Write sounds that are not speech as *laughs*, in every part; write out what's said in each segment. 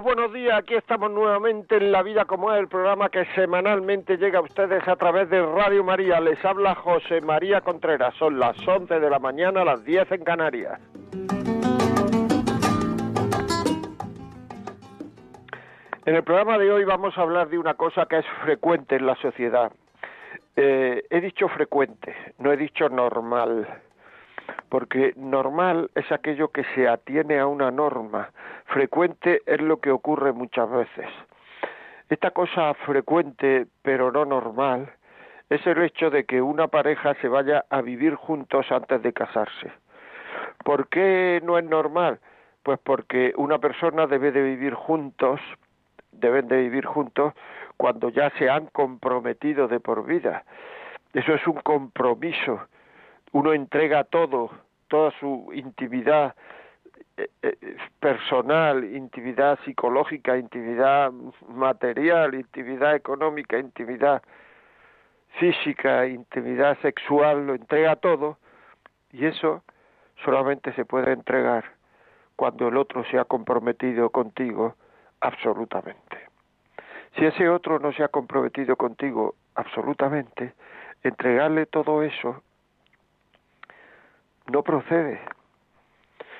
Amigos, buenos días. Aquí estamos nuevamente en La Vida como es, el programa que semanalmente llega a ustedes a través de Radio María. Les habla José María Contreras. Son las 11 de la mañana, las 10 en Canarias. En el programa de hoy vamos a hablar de una cosa que es frecuente en la sociedad. Eh, he dicho frecuente, no he dicho normal porque normal es aquello que se atiene a una norma, frecuente es lo que ocurre muchas veces. Esta cosa frecuente pero no normal es el hecho de que una pareja se vaya a vivir juntos antes de casarse. ¿Por qué no es normal? Pues porque una persona debe de vivir juntos, deben de vivir juntos cuando ya se han comprometido de por vida. Eso es un compromiso uno entrega todo, toda su intimidad eh, eh, personal, intimidad psicológica, intimidad material, intimidad económica, intimidad física, intimidad sexual, lo entrega todo y eso solamente se puede entregar cuando el otro se ha comprometido contigo absolutamente. Si ese otro no se ha comprometido contigo absolutamente, entregarle todo eso no procede.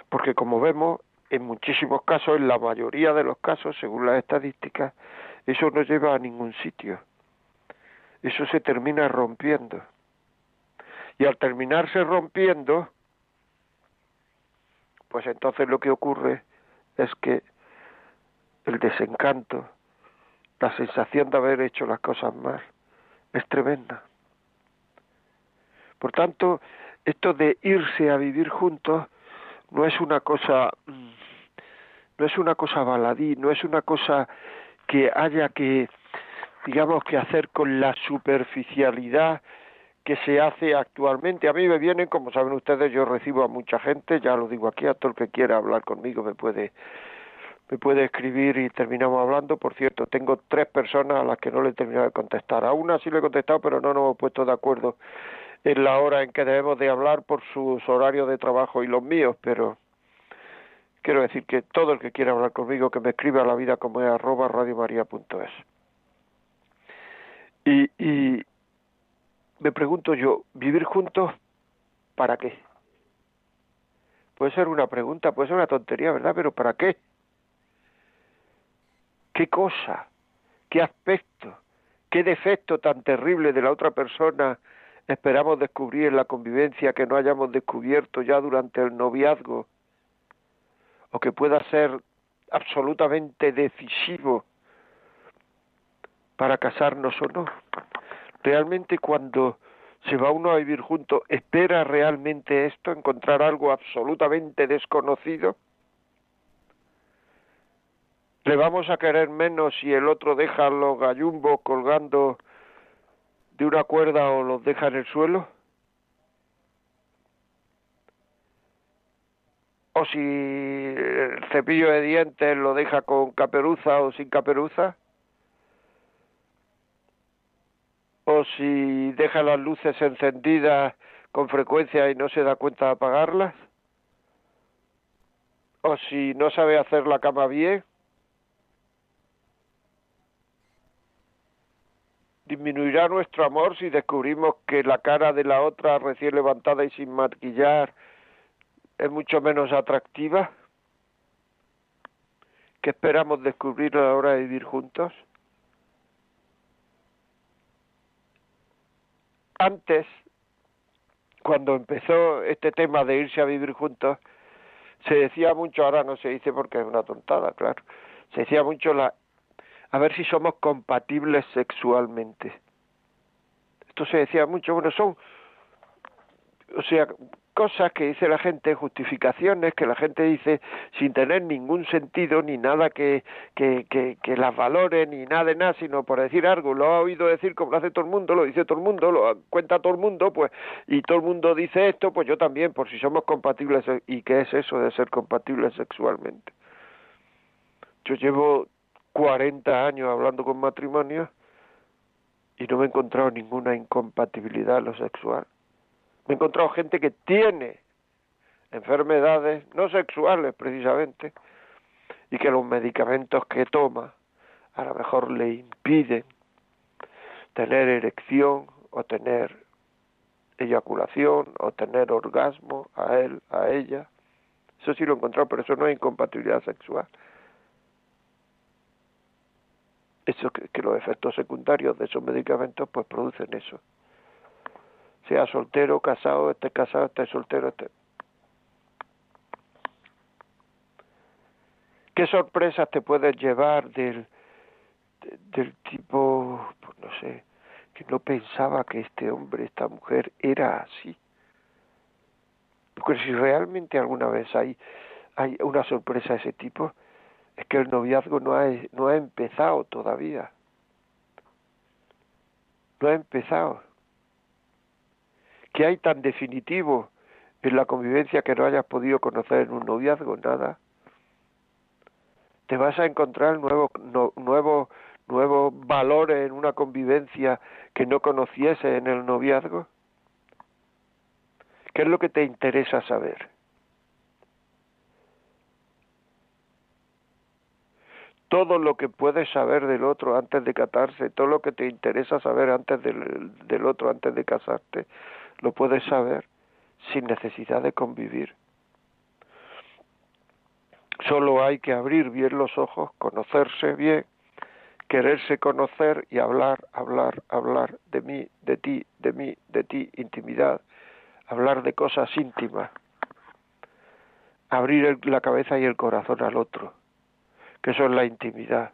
Porque como vemos, en muchísimos casos, en la mayoría de los casos, según las estadísticas, eso no lleva a ningún sitio. Eso se termina rompiendo. Y al terminarse rompiendo, pues entonces lo que ocurre es que el desencanto, la sensación de haber hecho las cosas mal, es tremenda. Por tanto, esto de irse a vivir juntos no es una cosa mm, no es una cosa baladí, no es una cosa que haya que digamos que hacer con la superficialidad que se hace actualmente. A mí me vienen, como saben ustedes, yo recibo a mucha gente, ya lo digo aquí, a todo el que quiera hablar conmigo me puede me puede escribir y terminamos hablando. Por cierto, tengo tres personas a las que no le he terminado de contestar. A una sí le he contestado, pero no nos hemos puesto de acuerdo en la hora en que debemos de hablar por sus horarios de trabajo y los míos, pero quiero decir que todo el que quiera hablar conmigo que me escriba a la vida como es arroba. Y, y me pregunto yo, ¿vivir juntos para qué? Puede ser una pregunta, puede ser una tontería, ¿verdad? Pero ¿para qué? ¿Qué cosa? ¿Qué aspecto? ¿Qué defecto tan terrible de la otra persona esperamos descubrir en la convivencia que no hayamos descubierto ya durante el noviazgo o que pueda ser absolutamente decisivo para casarnos o no. Realmente cuando se va uno a vivir junto, ¿espera realmente esto, encontrar algo absolutamente desconocido? ¿Le vamos a querer menos si el otro deja los gallumbos colgando de una cuerda o los deja en el suelo? ¿O si el cepillo de dientes lo deja con caperuza o sin caperuza? ¿O si deja las luces encendidas con frecuencia y no se da cuenta de apagarlas? ¿O si no sabe hacer la cama bien? Disminuirá nuestro amor si descubrimos que la cara de la otra recién levantada y sin maquillar es mucho menos atractiva? ¿Qué esperamos descubrir a la hora de vivir juntos? Antes, cuando empezó este tema de irse a vivir juntos, se decía mucho, ahora no se dice porque es una tontada, claro, se decía mucho la a ver si somos compatibles sexualmente. Esto se decía mucho, bueno, son, o sea, cosas que dice la gente, justificaciones que la gente dice sin tener ningún sentido ni nada que, que, que, las valore ni nada de nada, sino por decir algo, lo ha oído decir como lo hace todo el mundo, lo dice todo el mundo, lo cuenta todo el mundo, pues, y todo el mundo dice esto, pues yo también, por si somos compatibles, ¿y qué es eso de ser compatibles sexualmente? Yo llevo 40 años hablando con matrimonios y no me he encontrado ninguna incompatibilidad en lo sexual. Me he encontrado gente que tiene enfermedades no sexuales precisamente y que los medicamentos que toma a lo mejor le impiden tener erección o tener eyaculación o tener orgasmo a él, a ella. Eso sí lo he encontrado, pero eso no es incompatibilidad sexual. Eso que, los efectos secundarios de esos medicamentos pues producen eso sea soltero, casado, esté casado, esté soltero, esté... ¿Qué sorpresas te puedes llevar del, del tipo, pues no sé, que no pensaba que este hombre, esta mujer era así? Porque si realmente alguna vez hay, hay una sorpresa de ese tipo, es que el noviazgo no ha, no ha empezado todavía. No ha empezado. ¿Qué hay tan definitivo en la convivencia que no hayas podido conocer en un noviazgo? Nada. Te vas a encontrar nuevos nuevos nuevos valores en una convivencia que no conociese en el noviazgo. ¿Qué es lo que te interesa saber? Todo lo que puedes saber del otro antes de casarse, todo lo que te interesa saber antes del, otro, antes de casarte, lo puedes saber sin necesidad de convivir. Solo hay que abrir bien los ojos, conocerse bien, quererse conocer y hablar, hablar, hablar de mí, de ti, de mí, de ti, intimidad, hablar de cosas íntimas, abrir la cabeza y el corazón al otro, que eso es la intimidad.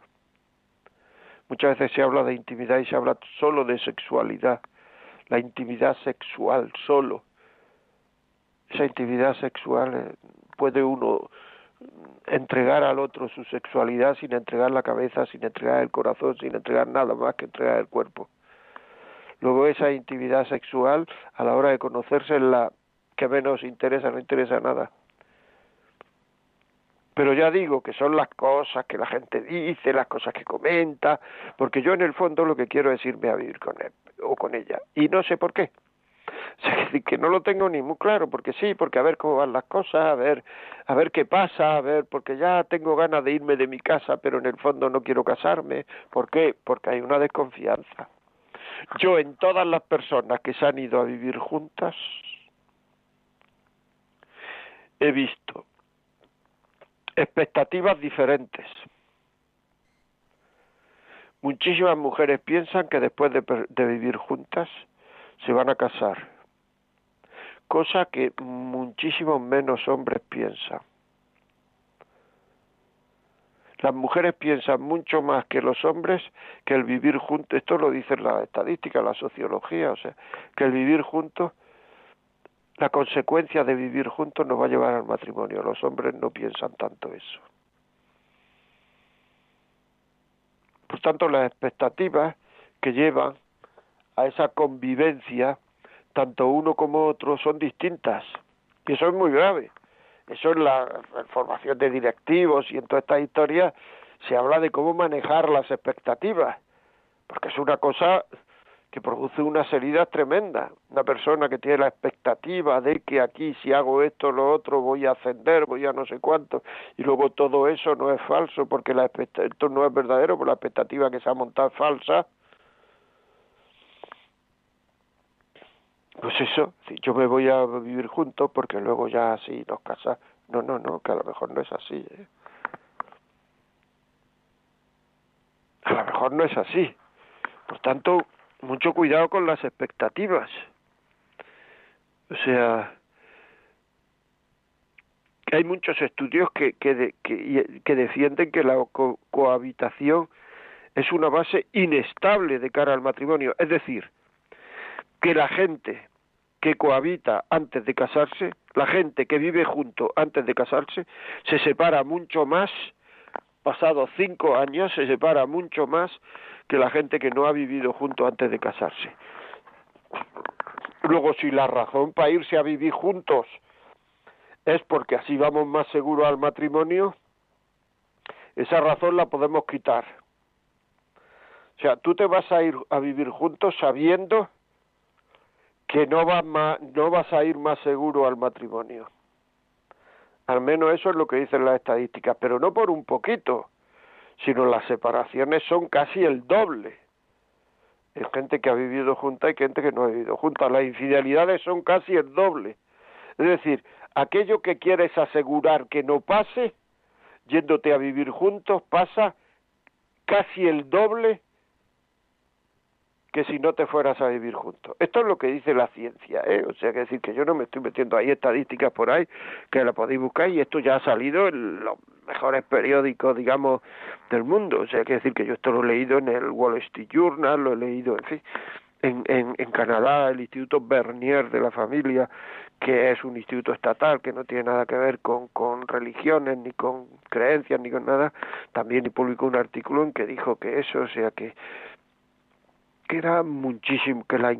Muchas veces se habla de intimidad y se habla solo de sexualidad, la intimidad sexual solo. Esa intimidad sexual eh, puede uno entregar al otro su sexualidad sin entregar la cabeza, sin entregar el corazón, sin entregar nada más que entregar el cuerpo. Luego esa intimidad sexual, a la hora de conocerse, es la que menos interesa, no interesa nada. Pero ya digo que son las cosas que la gente dice, las cosas que comenta, porque yo en el fondo lo que quiero es irme a vivir con él o con ella. Y no sé por qué. *laughs* O sea, que no lo tengo ni muy claro, porque sí, porque a ver cómo van las cosas, a ver, a ver qué pasa, a ver, porque ya tengo ganas de irme de mi casa, pero en el fondo no quiero casarme. ¿Por qué? Porque hay una desconfianza. Yo en todas las personas que se han ido a vivir juntas he visto expectativas diferentes. Muchísimas mujeres piensan que después de, de, vivir juntas se van a casar, cosa que muchísimos menos hombres piensan. Las mujeres piensan mucho más que los hombres que el vivir juntos, esto lo dice la estadística, la sociología, o sea, que el vivir juntos la consecuencia de vivir juntos nos va a llevar al matrimonio. Los hombres no piensan tanto eso. Por tanto, las expectativas que llevan a esa convivencia, tanto uno como otro, son distintas. Y eso es muy grave. Eso en la formación de directivos y en todas estas historias se habla de cómo manejar las expectativas, porque es una cosa que produce unas heridas tremendas. Una persona que tiene la expectativa de que aquí si hago esto lo otro voy a ascender, voy a no sé cuánto, y luego todo eso no es falso porque la esto no es verdadero, por la expectativa que se ha montado es falsa. Pues eso, si yo me voy a vivir juntos porque luego ya así nos casamos. No, no, no, que a lo mejor no es así. ¿eh? A lo mejor no es así. Por tanto, mucho cuidado con las expectativas. O sea, hay muchos estudios que, que, que, defienden que la cohabitación es una base inestable de cara al matrimonio. Es decir, que la gente que cohabita antes de casarse, la gente que vive junto antes de casarse, se separa mucho más, pasados cinco años, se separa mucho más que la gente que no ha vivido junto antes de casarse. Luego, si la razón para irse a vivir juntos es porque así vamos más seguros al matrimonio, esa razón la podemos quitar. O sea, tú te vas a ir a vivir juntos sabiendo que no vas, no vas a ir más seguro al matrimonio. Al menos eso es lo que dicen las estadísticas, pero no por un poquito, sino las separaciones son casi el doble. Hay gente que ha vivido junta y gente que no ha vivido junta. Las infidelidades son casi el doble. Es decir, aquello que quieres asegurar que no pase, yéndote a vivir juntos, pasa casi el doble que si no te fueras a vivir juntos. Esto es lo que dice la ciencia, ¿eh? O sea, que decir que yo no me estoy metiendo ahí estadísticas por ahí, que la podéis buscar y esto ya ha salido en los mejores periódicos, digamos, del mundo. O sea, que decir que yo esto lo he leído en el Wall Street Journal, lo he leído, en fin, en, en, en Canadá, el Instituto Bernier de la Familia, que es un instituto estatal que no tiene nada que ver con, con religiones, ni con creencias, ni con nada, también publicó un artículo en que dijo que eso, o sea, que que era muchísimo, que la,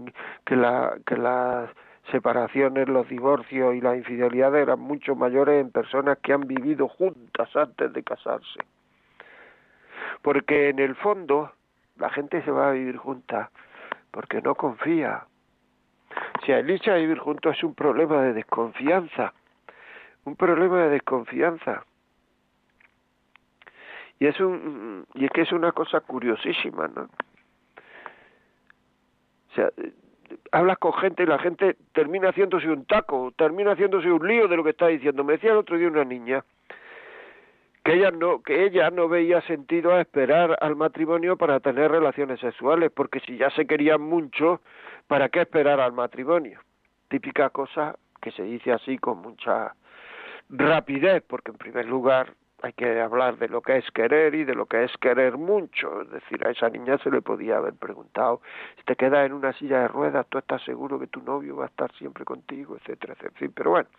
que la, que las separaciones, los divorcios y las infidelidades eran mucho mayores en personas que han vivido juntas antes de casarse. Porque en el fondo la gente se va a vivir junta porque no confía. Si el irse a vivir juntos es un problema de desconfianza, un problema de desconfianza. Y es un y es que es una cosa curiosísima, ¿no? sea, hablas con gente y la gente termina haciéndose un taco, termina haciéndose un lío de lo que está diciendo. Me decía el otro día una niña que ella no que ella no veía sentido a esperar al matrimonio para tener relaciones sexuales, porque si ya se querían mucho, ¿para qué esperar al matrimonio? Típica cosa que se dice así con mucha rapidez, porque en primer lugar hay que hablar de lo que es querer y de lo que es querer mucho. Es decir, a esa niña se le podía haber preguntado, si te quedas en una silla de ruedas, tú estás seguro que tu novio va a estar siempre contigo, etcétera, etcétera. Pero bueno,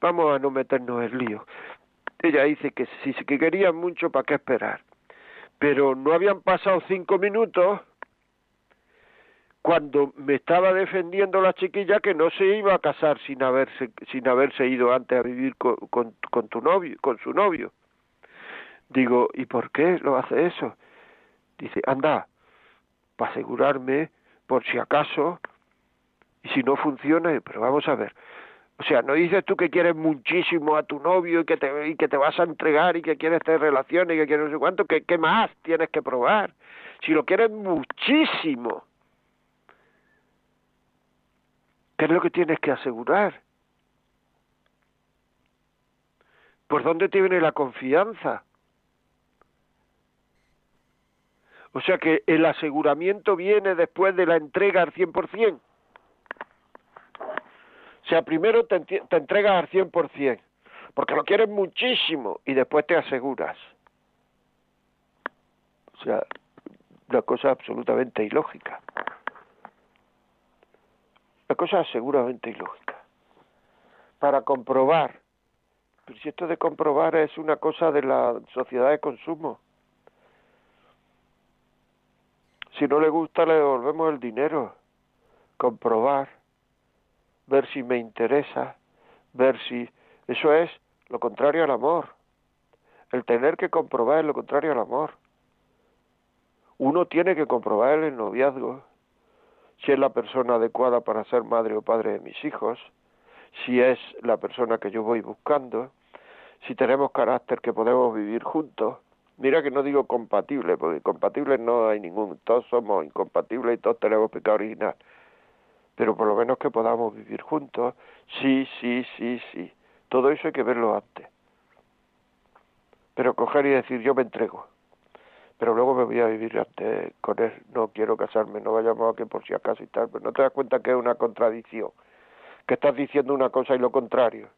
vamos a no meternos en lío. Ella dice que si que querían mucho, ¿para qué esperar? Pero no habían pasado cinco minutos cuando me estaba defendiendo la chiquilla que no se iba a casar sin haberse sin haberse ido antes a vivir con, con, con tu novio con su novio. Digo y por qué lo hace eso dice anda para asegurarme por si acaso y si no funciona pero vamos a ver. O sea, no dices tú que quieres muchísimo a tu novio y que te, y que te vas a entregar y que quieres tener relaciones y que quieres no sé cuánto, ¿qué, ¿qué más tienes que probar? Si lo quieres muchísimo, ¿Qué es lo que tienes que asegurar? ¿Por dónde te viene la confianza? O sea que el aseguramiento viene después de la entrega al 100%. O sea, primero te, te entregas al 100%, porque lo quieres muchísimo y después te aseguras. O sea, una cosa absolutamente ilógica. La cosa seguramente ilógica. Para comprobar, pero si esto de comprobar es una cosa de la sociedad de consumo. Si no le gusta, le devolvemos el dinero. Comprobar, ver si me interesa, ver si... Eso es lo contrario al amor. El tener que comprobar es lo contrario al amor. Uno tiene que comprobar el noviazgo, si es la persona adecuada para ser madre o padre de mis hijos, si es la persona que yo voy buscando, si tenemos carácter que podemos vivir juntos. Mira que no digo compatible, porque compatibles no hay ningún, todos somos incompatibles y todos tenemos pecado original. Pero por lo menos que podamos vivir juntos, sí, sí, sí, sí. Todo eso hay que verlo antes. Pero coger y decir yo me entrego pero luego me voy a vivir antes con él, no quiero casarme, no vayamos a que por si acaso y tal, pero no te das cuenta que es una contradicción, que estás diciendo una cosa y lo contrario.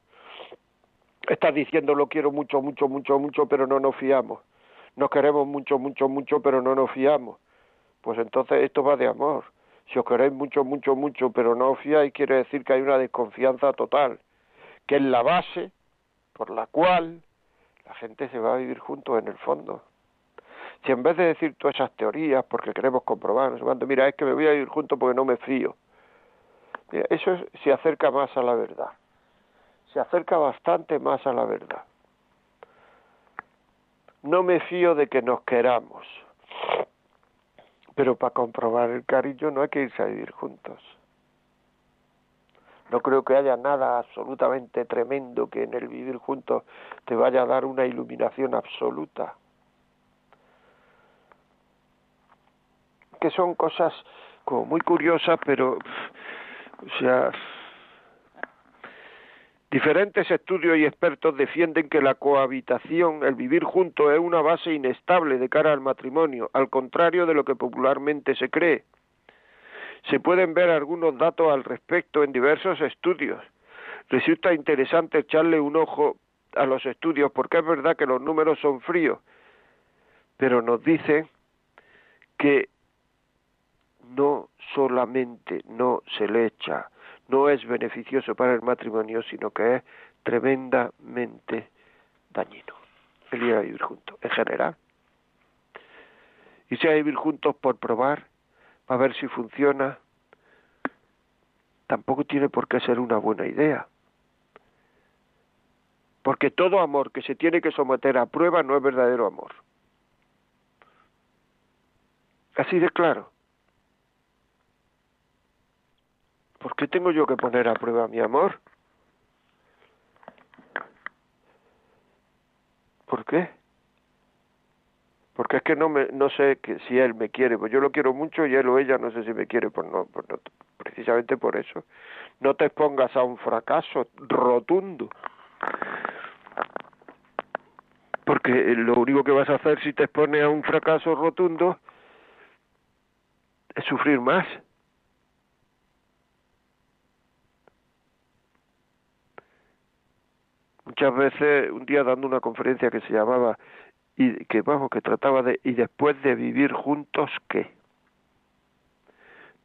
Estás diciendo lo quiero mucho, mucho, mucho, mucho, pero no nos fiamos. Nos queremos mucho, mucho, mucho, pero no nos fiamos. Pues entonces esto va de amor. Si os queréis mucho, mucho, mucho, pero no os fiáis, quiere decir que hay una desconfianza total, que es la base por la cual la gente se va a vivir juntos en el fondo. Si en vez de decir todas esas teorías, porque queremos comprobar, no sé mira, es que me voy a vivir juntos porque no me fío. eso se acerca más a la verdad. Se acerca bastante más a la verdad. No me fío de que nos queramos. Pero para comprobar el cariño no hay que irse a vivir juntos. No creo que haya nada absolutamente tremendo que en el vivir juntos te vaya a dar una iluminación absoluta. Que son cosas como muy curiosas, pero, o sea, Diferentes estudios y expertos defienden que la cohabitación, el vivir juntos, es una base inestable de cara al matrimonio, al contrario de lo que popularmente se cree. Se pueden ver algunos datos al respecto en diversos estudios. Resulta interesante echarle un ojo a los estudios porque es verdad que los números son fríos, pero nos dice que no solamente no se le echa no es beneficioso para el matrimonio, sino que es tremendamente dañino el ir a vivir juntos, en general. Y a vivir juntos por probar, para ver si funciona, tampoco tiene por qué ser una buena idea. Porque todo amor que se tiene que someter a prueba no es verdadero amor. Así de claro. ¿Por qué tengo yo que poner a prueba mi amor? ¿Por qué? Porque es que no me, no sé que si él me quiere, pues yo lo quiero mucho y él o ella no sé si me quiere, pues no, pues no precisamente por eso. No te expongas a un fracaso rotundo. Porque lo único que vas a hacer si te expones a un fracaso rotundo es sufrir más. Muchas veces un día dando una conferencia que se llamaba y que vamos que trataba de y después de vivir juntos qué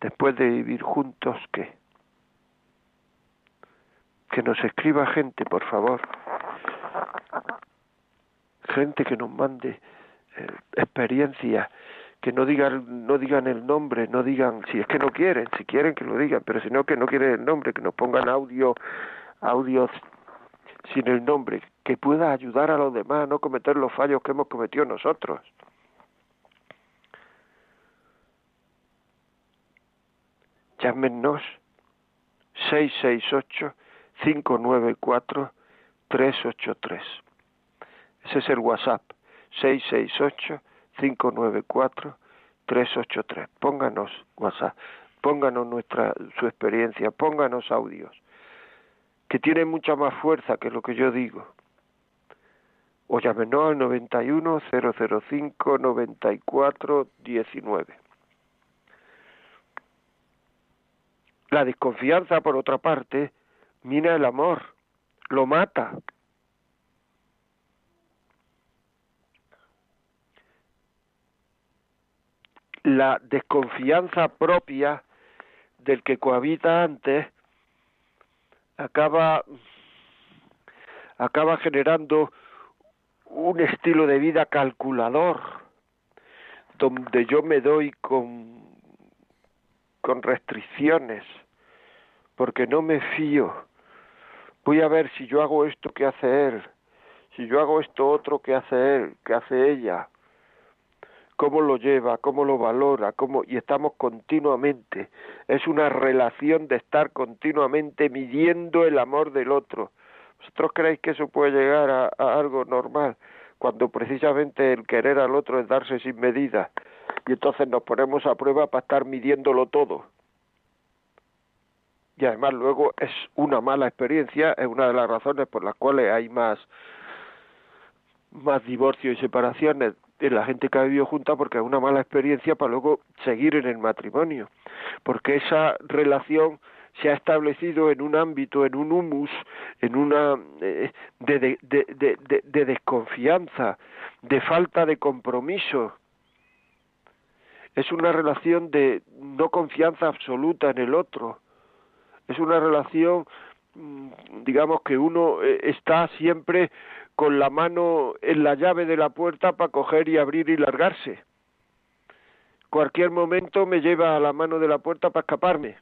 después de vivir juntos qué que nos escriba gente por favor. Gente que nos mande eh, experiencias que no digan no digan el nombre no digan si es que no quieren si quieren que lo digan pero si no que no quieren el nombre que nos pongan audio audios sin el nombre, que pueda ayudar a los demás a no cometer los fallos que hemos cometido nosotros. Llámenos 668-594-383. Ese es el WhatsApp, 668-594-383. Pónganos WhatsApp, pónganos nuestra, su experiencia, pónganos audios que tiene mucha más fuerza que lo que yo digo. O llámenos al 91 005 94 19. La desconfianza, por otra parte, mina el amor, lo mata. La desconfianza propia del que cohabita antes acaba acaba generando un estilo de vida calculador donde yo me doy con con restricciones porque no me fío. Voy a ver si yo hago esto que hace él si yo hago esto otro que hace él que hace ella cómo lo lleva, cómo lo valora, cómo y estamos continuamente. Es una relación de estar continuamente midiendo el amor del otro. ¿Vosotros creéis que eso puede llegar a, algo normal? Cuando precisamente el querer al otro es darse sin medida. Y entonces nos ponemos a prueba para estar midiéndolo todo. Y además luego es una mala experiencia, es una de las razones por las cuales hay más más divorcios y separaciones de la gente que ha vivido junta porque es una mala experiencia para luego seguir en el matrimonio, porque esa relación se ha establecido en un ámbito, en un humus, en una eh, de, de, de, de, desconfianza, de falta de compromiso, es una relación de no confianza absoluta en el otro, es una relación, mm, digamos que uno eh, está siempre con la mano en la llave de la puerta para coger y abrir y largarse. Cualquier momento me lleva a la mano de la puerta para escaparme.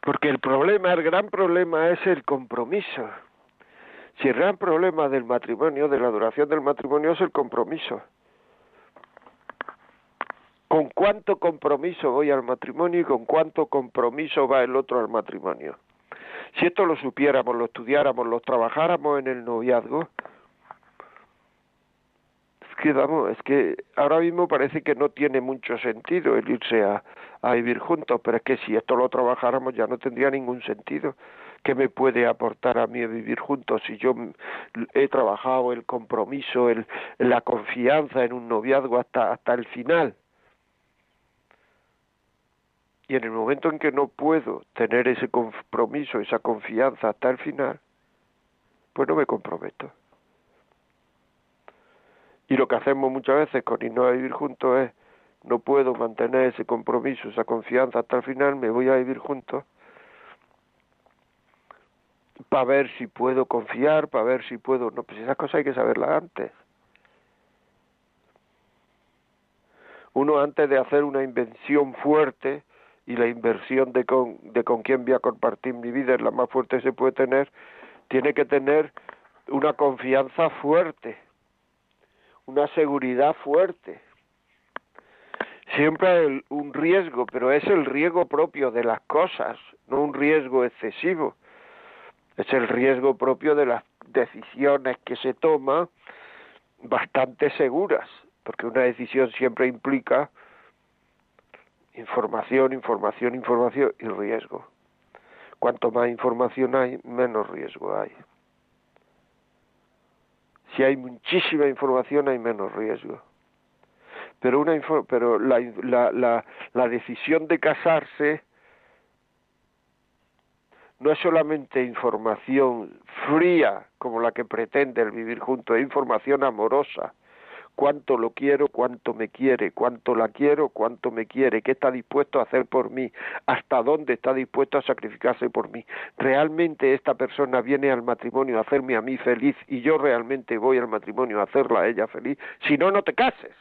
Porque el problema, el gran problema es el compromiso. Si el gran problema del matrimonio, de la duración del matrimonio, es el compromiso. ¿Con cuánto compromiso voy al matrimonio y con cuánto compromiso va el otro al matrimonio? Si esto lo supiéramos, lo estudiáramos, lo trabajáramos en el noviazgo, es que es que ahora mismo parece que no tiene mucho sentido el irse a, a vivir juntos, pero es que si esto lo trabajáramos ya no tendría ningún sentido. ¿Qué me puede aportar a mí vivir juntos si yo he trabajado el compromiso, el, la confianza en un noviazgo hasta, hasta el final? Y en el momento en que no puedo tener ese compromiso, esa confianza hasta el final, pues no me comprometo. Y lo que hacemos muchas veces con irnos a vivir juntos es, no puedo mantener ese compromiso, esa confianza hasta el final, me voy a vivir juntos para ver si puedo confiar, para ver si puedo... No, pues esas cosas hay que saberlas antes. Uno antes de hacer una invención fuerte, y la inversión de con, de con quién voy a compartir mi vida es la más fuerte que se puede tener, tiene que tener una confianza fuerte, una seguridad fuerte. Siempre hay un riesgo, pero es el riesgo propio de las cosas, no un riesgo excesivo. Es el riesgo propio de las decisiones que se toman bastante seguras, porque una decisión siempre implica información, información, información y riesgo. Cuanto más información hay, menos riesgo hay. Si hay muchísima información, hay menos riesgo. Pero, una pero la, la, la, la decisión de casarse no es solamente información fría como la que pretende el vivir junto, es información amorosa cuánto lo quiero, cuánto me quiere, cuánto la quiero, cuánto me quiere, qué está dispuesto a hacer por mí, hasta dónde está dispuesto a sacrificarse por mí. Realmente esta persona viene al matrimonio a hacerme a mí feliz y yo realmente voy al matrimonio a hacerla a ella feliz. Si no, no te cases.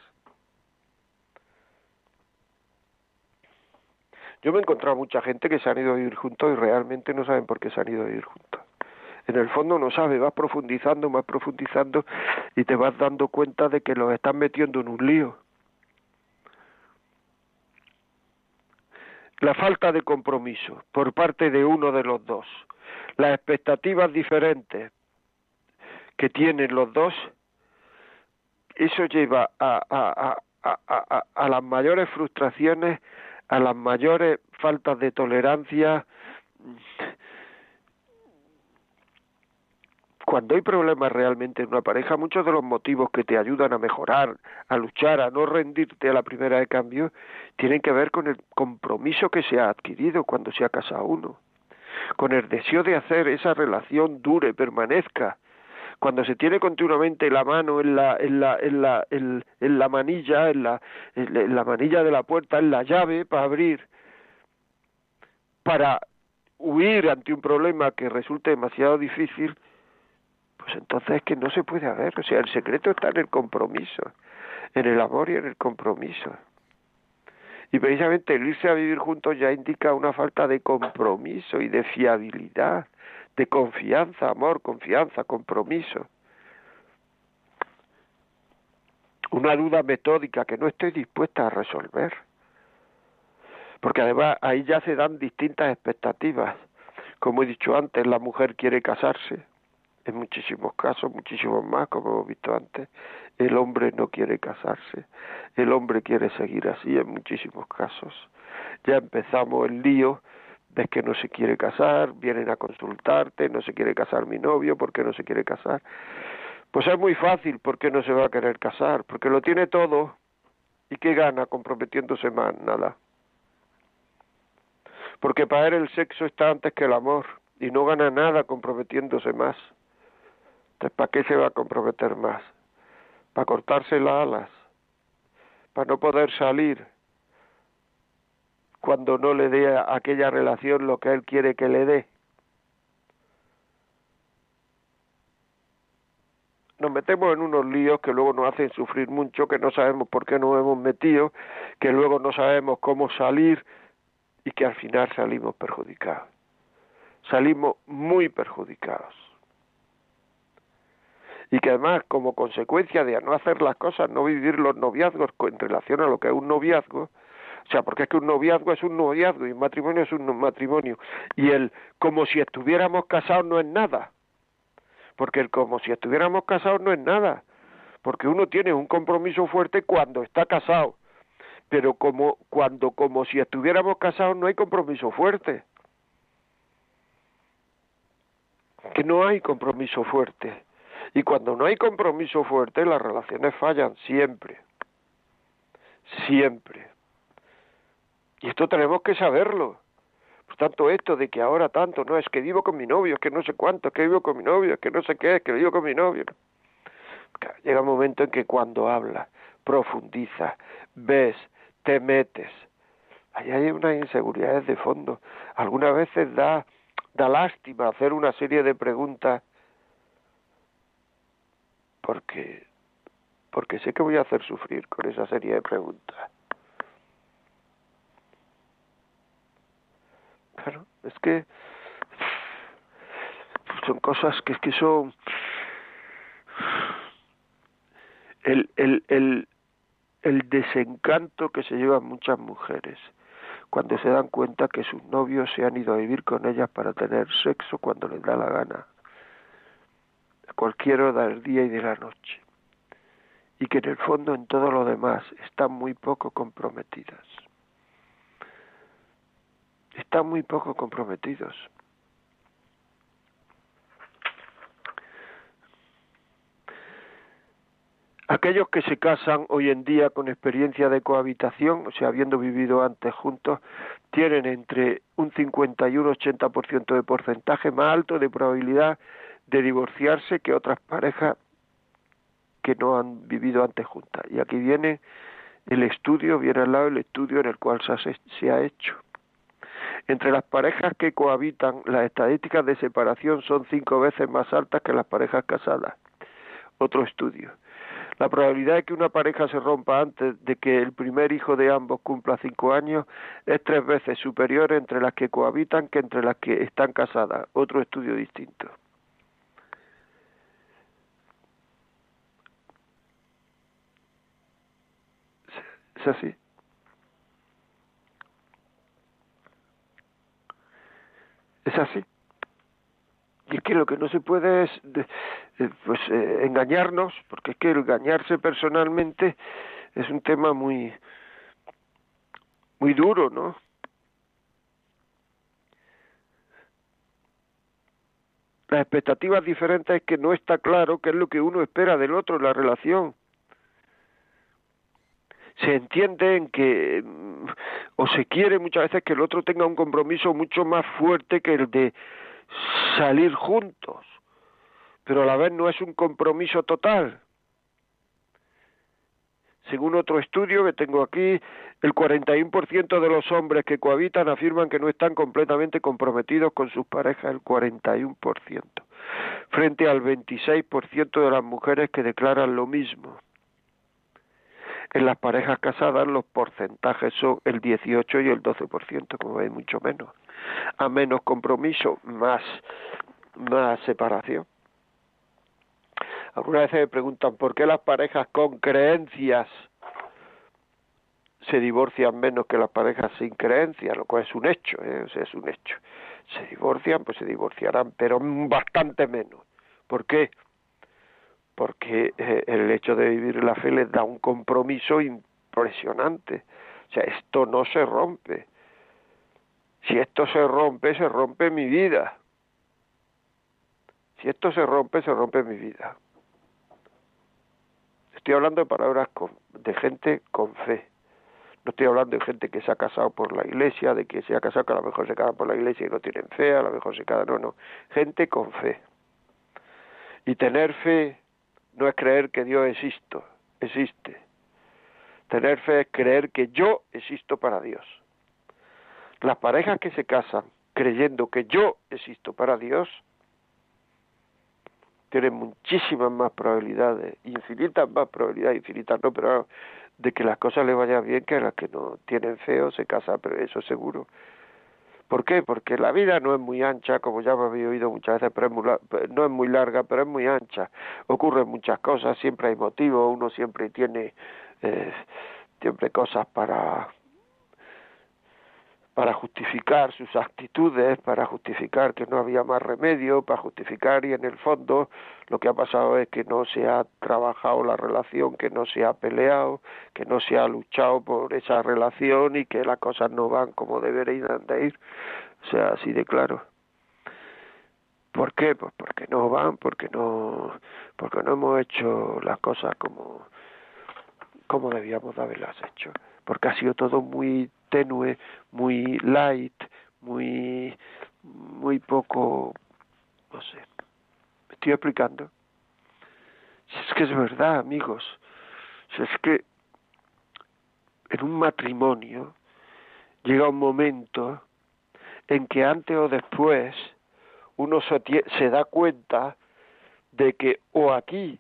Yo me he encontrado mucha gente que se han ido a vivir juntos y realmente no saben por qué se han ido a vivir juntos en el fondo no sabes, vas profundizando, vas profundizando y te vas dando cuenta de que los estás metiendo en un lío. La falta de compromiso por parte de uno de los dos, las expectativas diferentes que tienen los dos, eso lleva a, a, las mayores frustraciones, a las mayores faltas de tolerancia, cuando hay problemas realmente en una pareja, muchos de los motivos que te ayudan a mejorar, a luchar, a no rendirte a la primera de cambio, tienen que ver con el compromiso que se ha adquirido cuando se ha casado uno, con el deseo de hacer esa relación dure, permanezca. Cuando se tiene continuamente la mano en la, en la, en la, en, la manilla, en la, en la manilla de la puerta, en la llave para abrir, para huir ante un problema que resulte demasiado difícil, pues entonces es que no se puede haber. O sea, el secreto está en el compromiso, en el amor y en el compromiso. Y precisamente el irse a vivir juntos ya indica una falta de compromiso y de fiabilidad, de confianza, amor, confianza, compromiso. Una duda metódica que no estoy dispuesta a resolver. Porque además ahí ya se dan distintas expectativas. Como he dicho antes, la mujer quiere casarse, en muchísimos casos, muchísimos más, como hemos visto antes, el hombre no quiere casarse, el hombre quiere seguir así en muchísimos casos. Ya empezamos el lío ves que no se quiere casar, vienen a consultarte, no se quiere casar mi novio, ¿por qué no se quiere casar? Pues es muy fácil, ¿por qué no se va a querer casar? Porque lo tiene todo y ¿qué gana comprometiéndose más? Nada. Porque para él el sexo está antes que el amor y no gana nada comprometiéndose más. Entonces, ¿para qué se va a comprometer más? ¿Para cortarse las alas? para no poder salir cuando no le dé a aquella relación lo que él quiere que le dé. Nos metemos en unos líos que luego nos hacen sufrir mucho, que no sabemos por qué nos hemos metido, que luego no sabemos cómo salir y que al final salimos perjudicados. Salimos muy perjudicados. Y que además, como consecuencia de no hacer las cosas, no vivir los noviazgos en relación a lo que es un noviazgo, o sea, porque es que un noviazgo es un noviazgo y un matrimonio es un matrimonio. Y el como si estuviéramos casados no es nada. Porque el como si estuviéramos casados no es nada. Porque uno tiene un compromiso fuerte cuando está casado. Pero como cuando como si estuviéramos casados no hay compromiso fuerte. Que no hay compromiso fuerte. Y cuando no hay compromiso fuerte, las relaciones fallan siempre. Siempre. Y esto tenemos que saberlo. Por tanto, esto de que ahora tanto, no, es que vivo con mi novio, es que no sé cuánto, es que vivo con mi novio, es que no sé qué, es que vivo con mi novio. Llega un momento en que cuando hablas, profundiza, ves, te metes, ahí hay unas inseguridades de fondo. Algunas veces da, da lástima hacer una serie de preguntas porque, porque sé que voy a hacer sufrir con esa serie de preguntas. Claro, es que son cosas que que son el, el, el, el desencanto que se llevan muchas mujeres cuando se dan cuenta que sus novios se han ido a vivir con ellas para tener sexo cuando les da la gana, cualquier hora del día y de la noche, y que en el fondo en todo lo demás están muy poco comprometidas están muy poco comprometidos. Aquellos que se casan hoy en día con experiencia de cohabitación, o sea, habiendo vivido antes juntos, tienen entre un 50 y un 80% de porcentaje más alto de probabilidad de divorciarse que otras parejas que no han vivido antes juntas. Y aquí viene el estudio, viene al lado el estudio en el cual se ha hecho. Entre las parejas que cohabitan, las estadísticas de separación son cinco veces más altas que las parejas casadas. Otro estudio. La probabilidad de que una pareja se rompa antes de que el primer hijo de ambos cumpla cinco años es tres veces superior entre las que cohabitan que entre las que están casadas. Otro estudio distinto. Es así. Es así. Y es que lo que no se puede es eh, pues eh, engañarnos, porque es que engañarse personalmente es un tema muy muy duro, ¿no? Las expectativas diferentes es que no está claro qué es lo que uno espera del otro en la relación se entiende en que mm, o se quiere muchas veces que el otro tenga un compromiso mucho más fuerte que el de salir juntos, pero a la vez no es un compromiso total. Según otro estudio que tengo aquí, el 41% de los hombres que cohabitan afirman que no están completamente comprometidos con sus parejas, el 41%, frente al 26% de las mujeres que declaran lo mismo. En las parejas casadas los porcentajes son el 18 y el 12%, como veis, mucho menos. A menos compromiso, más, más separación. Algunas veces me preguntan por qué las parejas con creencias se divorcian menos que las parejas sin creencias, lo cual es un hecho, ¿eh? es un hecho. Se divorcian, pues se divorciarán, pero bastante menos. ¿Por qué? Porque eh, el hecho de vivir la fe les da un compromiso impresionante. O sea, esto no se rompe. Si esto se rompe, se rompe mi vida. Si esto se rompe, se rompe mi vida. Estoy hablando de palabras de gente con fe. No estoy hablando de gente que se ha casado por la iglesia, de que se ha casado que a lo mejor se casa por la iglesia y no tienen fe, a lo mejor se casa, no, no. Gente con fe. Y tener fe no es creer que Dios existe, existe. Tener fe es creer que yo existo para Dios. Las parejas que se casan creyendo que yo existo para Dios, tienen muchísimas más probabilidades, infinitas más probabilidades, infinitas no, pero de que las cosas le vayan bien que las que no tienen fe o se casan, pero eso seguro. ¿Por qué? Porque la vida no es muy ancha, como ya me había oído muchas veces, pero es no es muy larga, pero es muy ancha. Ocurren muchas cosas, siempre hay motivos, uno siempre tiene eh, siempre cosas para para justificar sus actitudes, para justificar que no había más remedio, para justificar y en el fondo lo que ha pasado es que no se ha trabajado la relación, que no se ha peleado, que no se ha luchado por esa relación y que las cosas no van como deberían de ir, o sea, así de claro. ¿Por qué? Pues porque no van, porque no, porque no hemos hecho las cosas como, como debíamos de haberlas hecho, porque ha sido todo muy tenue, muy light, muy, muy poco, no sé, me estoy explicando. Si es que es verdad, amigos, si es que en un matrimonio llega un momento en que antes o después uno se, da cuenta de que o aquí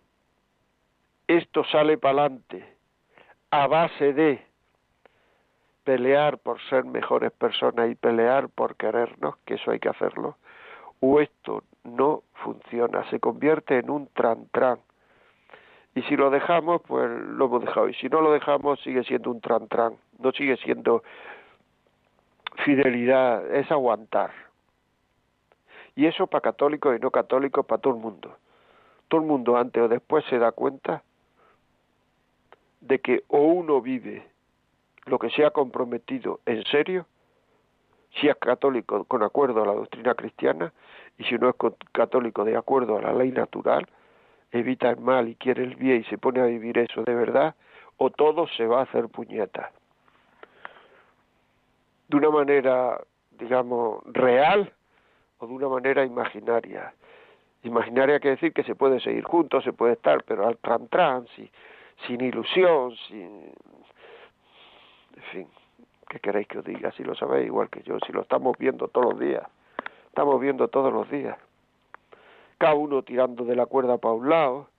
esto sale para adelante a base de pelear por ser mejores personas y pelear por querernos, que eso hay que hacerlo, o esto no funciona, se convierte en un tran-tran. Y si lo dejamos, pues lo hemos dejado. Y si no lo dejamos, sigue siendo un tran-tran. No sigue siendo fidelidad, es aguantar. Y eso para católicos y no católicos, para todo el mundo. Todo el mundo antes o después se da cuenta de que o uno vive lo que se ha comprometido en serio, si es católico con acuerdo a la doctrina cristiana y si no es católico de acuerdo a la ley natural, evita el mal y quiere el bien y se pone a vivir eso de verdad, o todo se va a hacer puñeta. De una manera, digamos, real o de una manera imaginaria. Imaginaria quiere decir que se puede seguir juntos, se puede estar, pero al tran tran, sin ilusión, sin, en fin, ¿qué queréis que os diga? Si lo sabéis igual que yo, si lo estamos viendo todos los días, estamos viendo todos los días. Cada uno tirando de la cuerda para un lado.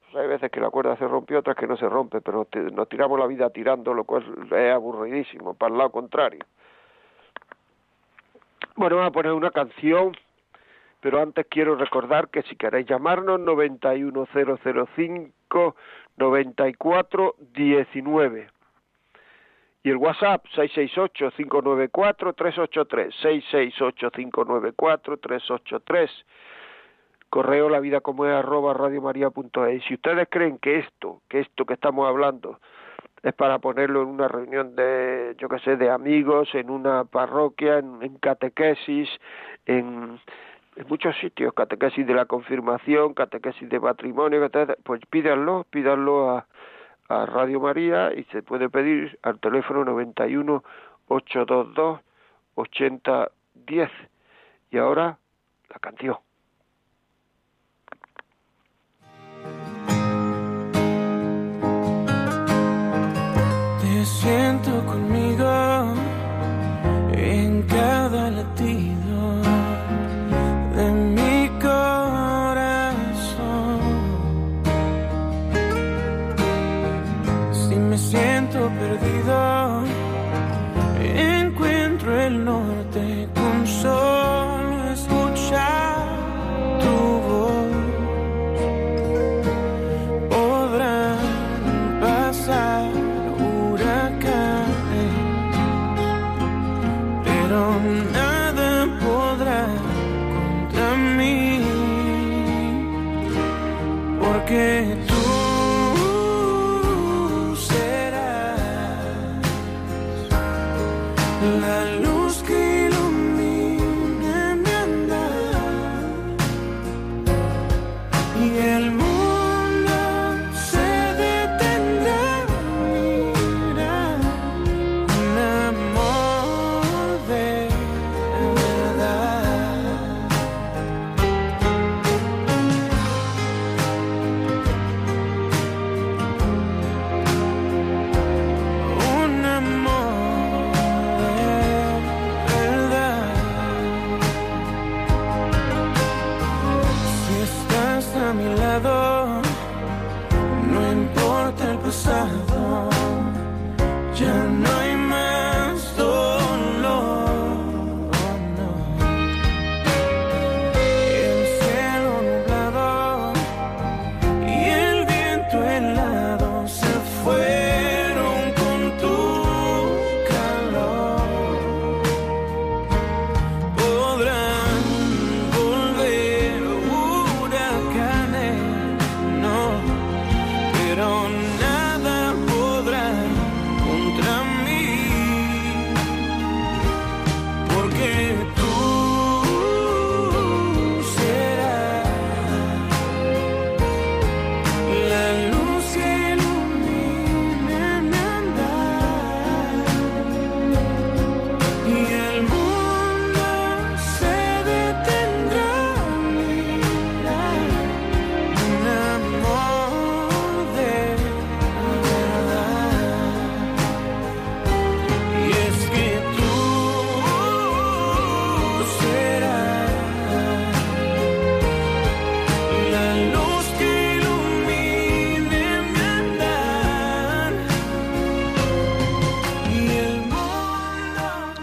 Pues hay veces que la cuerda se rompe, otras que no se rompe, pero nos tiramos la vida tirando, lo cual es aburridísimo, para el lado contrario. Bueno, vamos a poner una canción, pero antes quiero recordar que si queréis llamarnos, 91005 9419 y el WhatsApp 668-594-383, 668-594-383. Correo la vida como es arroba radiomaria.es. Si ustedes creen que esto, que esto que estamos hablando es para ponerlo en una reunión de, yo qué sé, de amigos, en una parroquia, en, catequesis, en, en muchos sitios, catequesis de la confirmación, catequesis de matrimonio, pues pídanlo, pídanlo a a Radio María y se puede pedir al teléfono 91 822 8010. Y ahora la canción. Te siento conmigo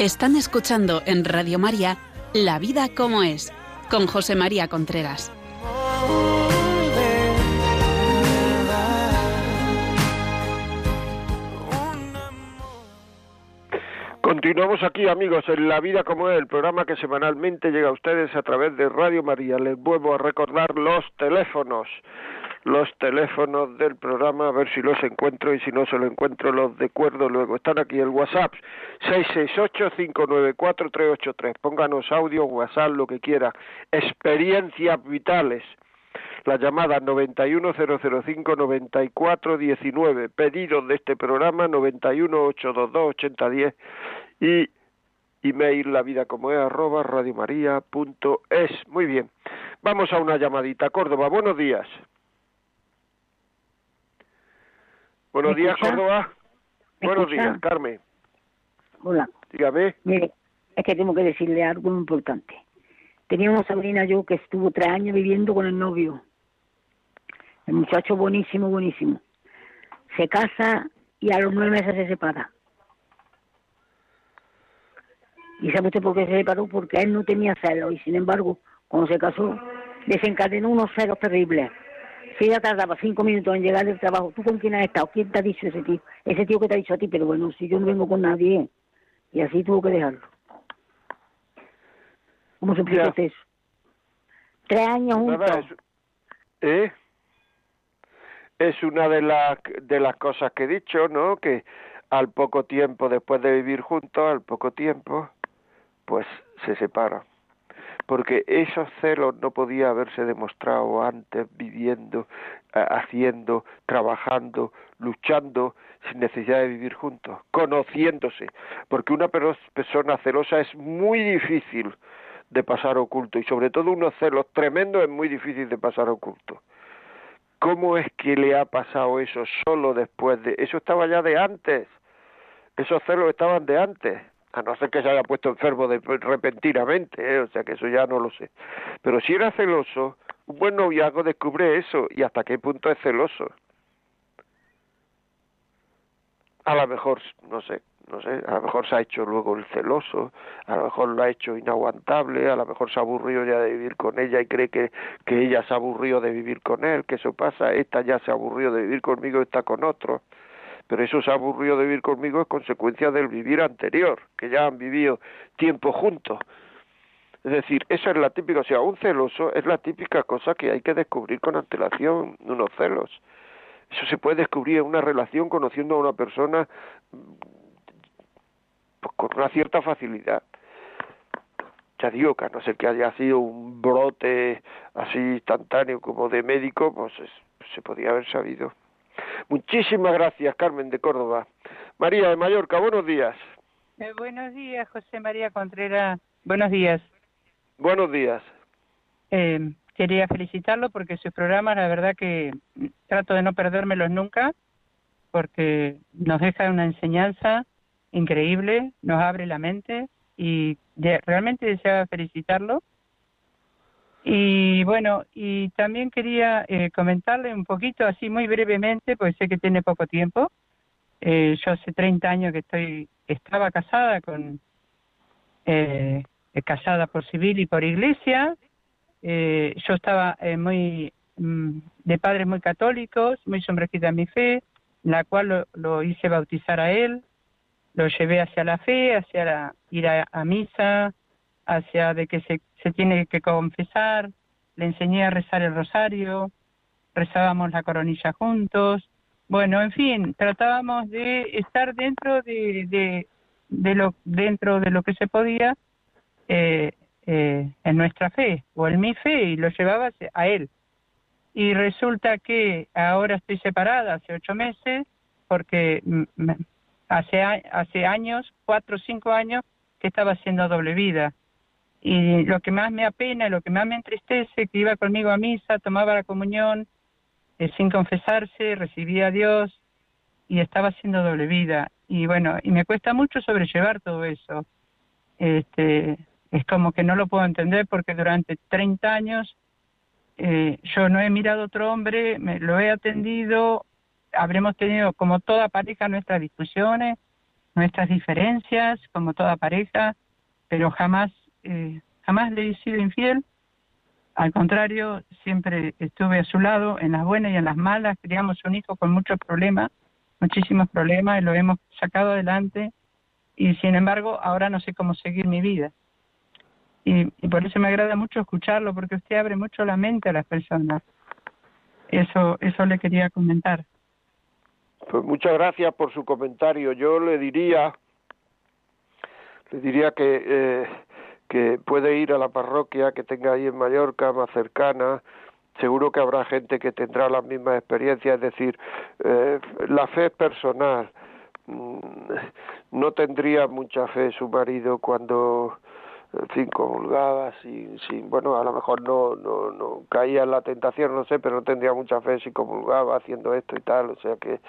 Están escuchando en Radio María La vida como es, con José María Contreras. Continuamos aquí, amigos, en La Vida como es, el programa que semanalmente llega a ustedes a través de Radio María. Les vuelvo a recordar los teléfonos los teléfonos del programa, a ver si los encuentro y si no se lo encuentro los decuerdo luego. Están aquí el WhatsApp 668-594-383. Pónganos audio, WhatsApp, lo que quiera. Experiencias vitales. La llamada 91005-9419. Pedidos de este programa 918228010 y email la vida como es arroba radiomaria.es. Muy bien. Vamos a una llamadita. Córdoba, buenos días. Buenos días, Córdoba. Buenos días, Carmen. Hola. Dígame. Mire, es que tengo que decirle algo muy importante. Tenía una sobrina yo que estuvo tres años viviendo con el novio. El muchacho buenísimo, buenísimo. Se casa y a los nueve meses se separa. ¿Y sabe usted por qué se separó? Porque él no tenía celos y sin embargo, cuando se casó, desencadenó unos celos terribles si ella tardaba cinco minutos en llegar del trabajo, ¿tú con quién has estado? ¿Quién te ha dicho ese tío? Ese tío que te ha dicho a ti, pero bueno, si yo no vengo con nadie. Y así tuvo que dejarlo. ¿Cómo se explica eso? Tres años juntos. es, ¿eh? es una de las, de las cosas que he dicho, ¿no? Que al poco tiempo, después de vivir juntos, al poco tiempo, pues se separan porque esos celos no podía haberse demostrado antes viviendo, eh, haciendo, trabajando, luchando sin necesidad de vivir juntos, conociéndose, porque una persona celosa es muy difícil de pasar oculto y sobre todo unos celos tremendos es muy difícil de pasar oculto. ¿Cómo es que le ha pasado eso solo después de... Eso estaba ya de antes. Esos celos estaban de antes a no ser que se haya puesto enfermo de, repentinamente, ¿eh? o sea que eso ya no lo sé. Pero si era celoso, un buen noviazgo descubre eso y hasta qué punto es celoso. A lo mejor, no sé, no sé, a lo mejor se ha hecho luego el celoso, a lo mejor lo ha hecho inaguantable, a lo mejor se ha aburrido ya de vivir con ella y cree que, que ella se ha aburrido de vivir con él, que eso pasa, esta ya se ha aburrido de vivir conmigo, está con otro pero eso se ha aburrido de vivir conmigo es consecuencia del vivir anterior, que ya han vivido tiempo juntos. Es decir, esa es la típica, o sea, un celoso es la típica cosa que hay que descubrir con antelación, unos celos. Eso se puede descubrir en una relación conociendo a una persona pues, con una cierta facilidad. Ya digo que a no ser que haya sido un brote así instantáneo como de médico, pues se podría haber sabido. Muchísimas gracias, Carmen de Córdoba. María de Mallorca, buenos días. Eh, buenos días, José María Contreras. Buenos días. Buenos días. Eh, quería felicitarlo porque sus programas, la verdad que trato de no perdérmelos nunca, porque nos deja una enseñanza increíble, nos abre la mente y realmente deseaba felicitarlo y bueno, y también quería eh, comentarle un poquito, así muy brevemente, porque sé que tiene poco tiempo. Eh, yo hace 30 años que estoy, estaba casada con, eh, casada por civil y por iglesia. Eh, yo estaba eh, muy, mm, de padres muy católicos, muy sumergida en mi fe, la cual lo, lo, hice bautizar a él, lo llevé hacia la fe, hacia la, ir a misa, hacia de que se, se tiene que confesar, le enseñé a rezar el rosario, rezábamos la coronilla juntos, bueno, en fin, tratábamos de estar dentro de, de, de lo dentro de lo que se podía eh, eh, en nuestra fe o en mi fe y lo llevaba a él. Y resulta que ahora estoy separada hace ocho meses porque hace hace años, cuatro o cinco años, que estaba haciendo doble vida y lo que más me apena, lo que más me entristece, que iba conmigo a misa, tomaba la comunión eh, sin confesarse, recibía a Dios y estaba haciendo doble vida. Y bueno, y me cuesta mucho sobrellevar todo eso. Este, es como que no lo puedo entender porque durante 30 años eh, yo no he mirado a otro hombre, me, lo he atendido, habremos tenido como toda pareja nuestras discusiones, nuestras diferencias, como toda pareja, pero jamás, eh, jamás le he sido infiel. Al contrario, siempre estuve a su lado en las buenas y en las malas. Criamos un hijo con muchos problemas, muchísimos problemas, y lo hemos sacado adelante. Y sin embargo, ahora no sé cómo seguir mi vida. Y, por eso me agrada mucho escucharlo, porque usted abre mucho la mente a las personas. Eso, eso le quería comentar. Pues muchas gracias por su comentario. Yo le diría, le diría que eh, que puede ir a la parroquia que tenga ahí en Mallorca, más cercana. Seguro que habrá gente que tendrá las mismas experiencias. Es decir, eh, la fe personal. Mm, no tendría mucha fe su marido cuando en fin, comulgaba, sin, sin, bueno, a lo mejor no, no, no caía en la tentación, no sé, pero no tendría mucha fe si comulgaba haciendo esto y tal, o sea que,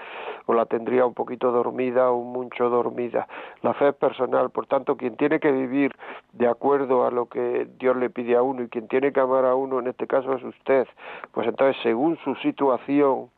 o la tendría un poquito dormida o mucho dormida. La fe es personal, por tanto, quien tiene que vivir de acuerdo a lo que Dios le pide a uno y quien tiene que amar a uno, en este caso es usted, pues entonces, según su situación,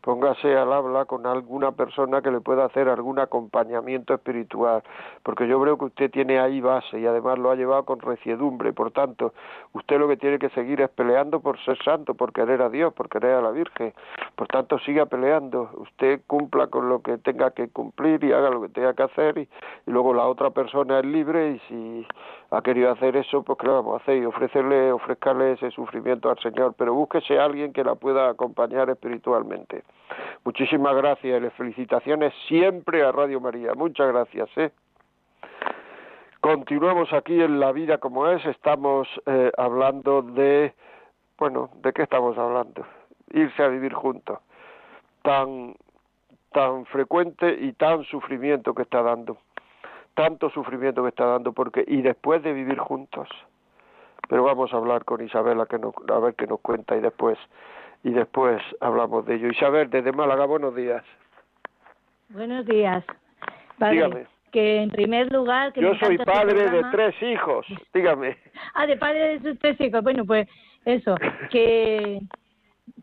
póngase al habla con alguna persona que le pueda hacer algún acompañamiento espiritual, porque yo creo que usted tiene ahí base y además lo ha llevado con reciedumbre, por tanto, usted lo que tiene que seguir es peleando por ser santo, por querer a Dios, por querer a la Virgen, por tanto, siga peleando, usted cumpla con lo que tenga que cumplir y haga lo que tenga que hacer y, luego la otra persona es libre y si ha querido hacer eso, pues lo vamos a hacer y ofrecerle, ofrezcarle ese sufrimiento al Señor, pero búsquese a alguien que la pueda acompañar espiritualmente. Muchísimas gracias y les felicitaciones siempre a Radio María. Muchas gracias. ¿eh? Continuamos aquí en La Vida como es. Estamos eh, hablando de, bueno, ¿de qué estamos hablando? Irse a vivir juntos. Tan, tan frecuente y tan sufrimiento que está dando. Tanto sufrimiento que está dando porque y después de vivir juntos. Pero vamos a hablar con Isabela que no, a ver qué nos cuenta y después y después hablamos de ello. Isabel, desde Málaga, buenos días. Buenos días. Dígame. Que en primer lugar... Que Yo soy padre de tres hijos, dígame. *laughs* Ah, de padre de sus tres hijos. Bueno, pues eso, que,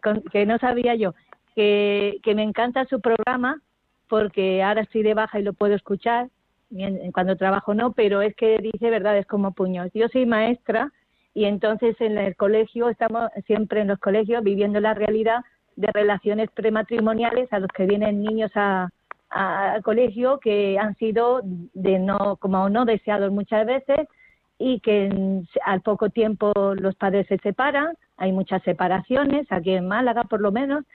con- que no sabía yo. Que, que me encanta su programa porque ahora estoy de baja y lo puedo escuchar. Cuando trabajo no, pero es que dice verdades como puños. Yo soy maestra y entonces en el colegio estamos siempre en los colegios viviendo la realidad de relaciones prematrimoniales a los que vienen niños a, al colegio que han sido de no como no deseados muchas veces y que en- al poco tiempo los padres se separan. Hay muchas separaciones aquí en Málaga por lo menos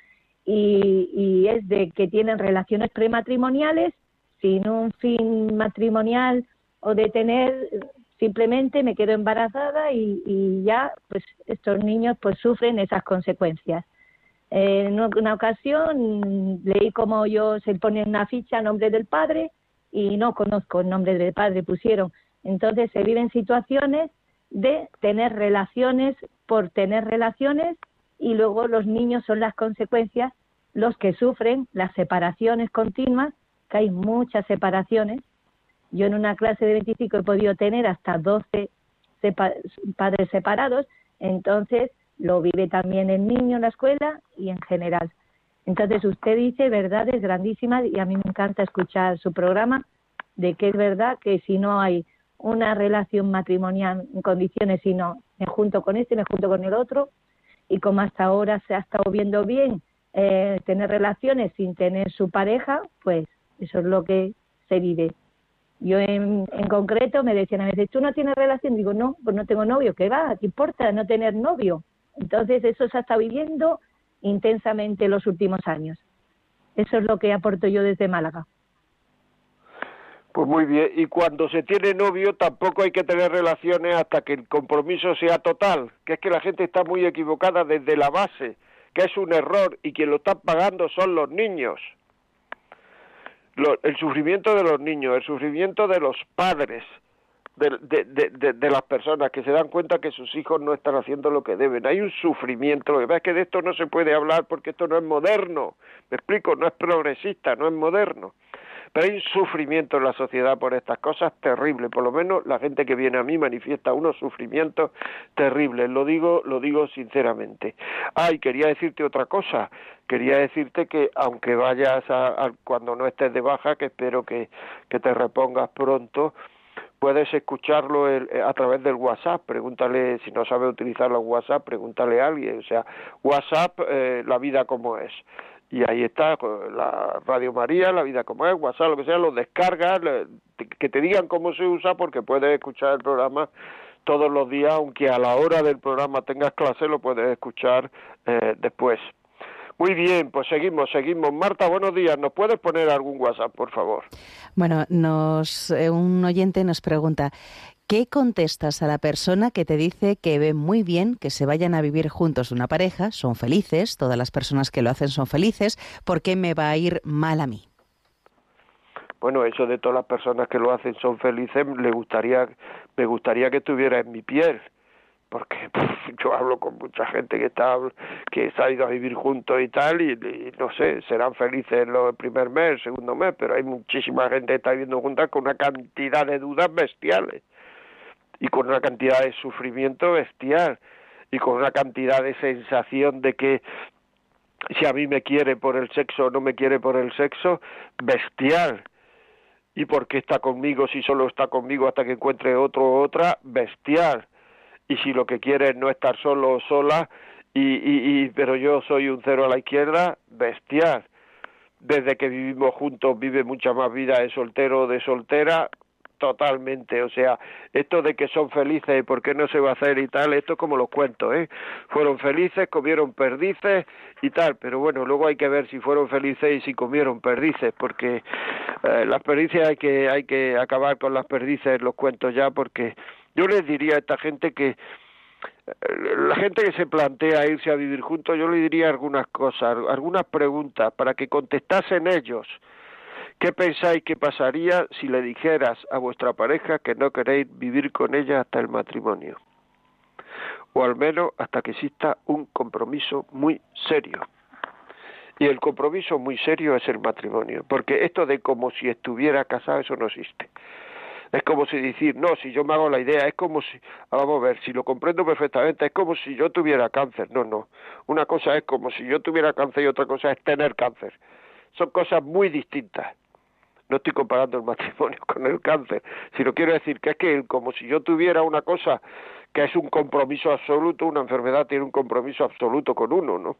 y, y es de que tienen relaciones prematrimoniales sin un fin matrimonial o de tener simplemente me quedo embarazada y, y ya pues estos niños pues sufren esas consecuencias. Eh, en una ocasión leí como yo se pone una ficha a nombre del padre y no conozco el nombre del padre pusieron. Entonces se viven situaciones de tener relaciones por tener relaciones y luego los niños son las consecuencias los que sufren las separaciones continuas que hay muchas separaciones yo en una clase de 25 he podido tener hasta 12 sepa- padres separados, entonces lo vive también el niño en la escuela y en general. Entonces usted dice verdades grandísimas y a mí me encanta escuchar su programa de que es verdad que si no hay una relación matrimonial en condiciones, sino me junto con este, me junto con el otro, y como hasta ahora se ha estado viendo bien eh, tener relaciones sin tener su pareja, pues eso es lo que se vive. Yo en, concreto me decían a veces, ¿tú no tienes relación? Digo, no, pues no tengo novio. ¿Qué va? ¿Qué importa no tener novio? Entonces eso se ha estado viviendo intensamente los últimos años. Eso es lo que aporto yo desde Málaga. Pues muy bien, y cuando se tiene novio tampoco hay que tener relaciones hasta que el compromiso sea total, que es que la gente está muy equivocada desde la base, que es un error y quien lo está pagando son los niños. Lo- el sufrimiento de los niños, el sufrimiento de los padres, de, de, de, de- las personas que se dan cuenta que sus hijos no están haciendo lo que deben. Hay un sufrimiento, lo que pasa es que de esto no se puede hablar porque esto no es moderno, me explico, no es progresista, no es moderno pero hay sufrimiento en la sociedad por estas cosas terrible, por lo menos la gente que viene a mí manifiesta unos sufrimientos terribles, lo digo, lo digo sinceramente. Ay, quería decirte otra cosa, quería decirte que aunque vayas a, cuando no estés de baja, que espero que, que te repongas pronto, puedes escucharlo a través del WhatsApp, pregúntale, si no sabe utilizar los WhatsApp, pregúntale a alguien, o sea, WhatsApp, eh, la vida como es. Y ahí está, la Radio María, la vida como es, WhatsApp, lo que sea, lo descargas, que te digan cómo se usa, porque puedes escuchar el programa todos los días, aunque a la hora del programa tengas clase, lo puedes escuchar eh, después. Muy bien, pues seguimos, seguimos. Marta, buenos días. ¿Nos puedes poner algún WhatsApp, por favor? Bueno, nos, eh, un oyente nos pregunta, ¿qué contestas a la persona que te dice que ve muy bien que se vayan a vivir juntos una pareja, son felices, todas las personas que lo hacen son felices, ¿por qué me va a ir mal a mí? Bueno, eso de todas las personas que lo hacen son felices, le gustaría, me gustaría que estuviera en mi piel porque *laughs* yo hablo con mucha gente que está que se ha ido a vivir juntos y tal y, no sé serán felices el primer mes el segundo mes pero hay muchísima gente que está viviendo juntas con una cantidad de dudas bestiales y con una cantidad de sufrimiento bestial y con una cantidad de sensación de que si a mí me quiere por el sexo o no me quiere por el sexo bestial. Y por qué está conmigo si solo está conmigo hasta que encuentre otro o otra bestial. Y si lo que quiere es no estar solo o sola, y, y, y, pero yo soy un cero a la izquierda, bestial. Desde que vivimos juntos vive mucha más vida de soltero o de soltera, totalmente. O sea, esto de que son felices y por qué no se va a hacer y tal, esto es como los cuento, ¿eh? Fueron felices, comieron perdices y tal, pero bueno, luego hay que ver si fueron felices y si comieron perdices, porque eh, las perdices hay que, hay que acabar con las perdices, los cuentos ya, porque yo les diría a esta gente que eh, la gente que se plantea irse a vivir juntos, yo le diría algunas cosas, algunas preguntas para que contestasen ellos. ¿Qué pensáis que pasaría si le dijeras a vuestra pareja que no queréis vivir con ella hasta el matrimonio? O al menos hasta que exista un compromiso muy serio. Y el compromiso muy serio es el matrimonio, porque esto de como si estuviera casado, eso no existe. Es como si decir, no, si yo me hago la idea, es como si, vamos a ver, si lo comprendo perfectamente, es como si yo tuviera cáncer. No, no. Una cosa es como si yo tuviera cáncer y otra cosa es tener cáncer. Son cosas muy distintas. No estoy comparando el matrimonio *laughs* con el cáncer, sino quiero decir que es que como si yo tuviera una cosa que es un compromiso absoluto, una enfermedad tiene un compromiso absoluto con uno, ¿no?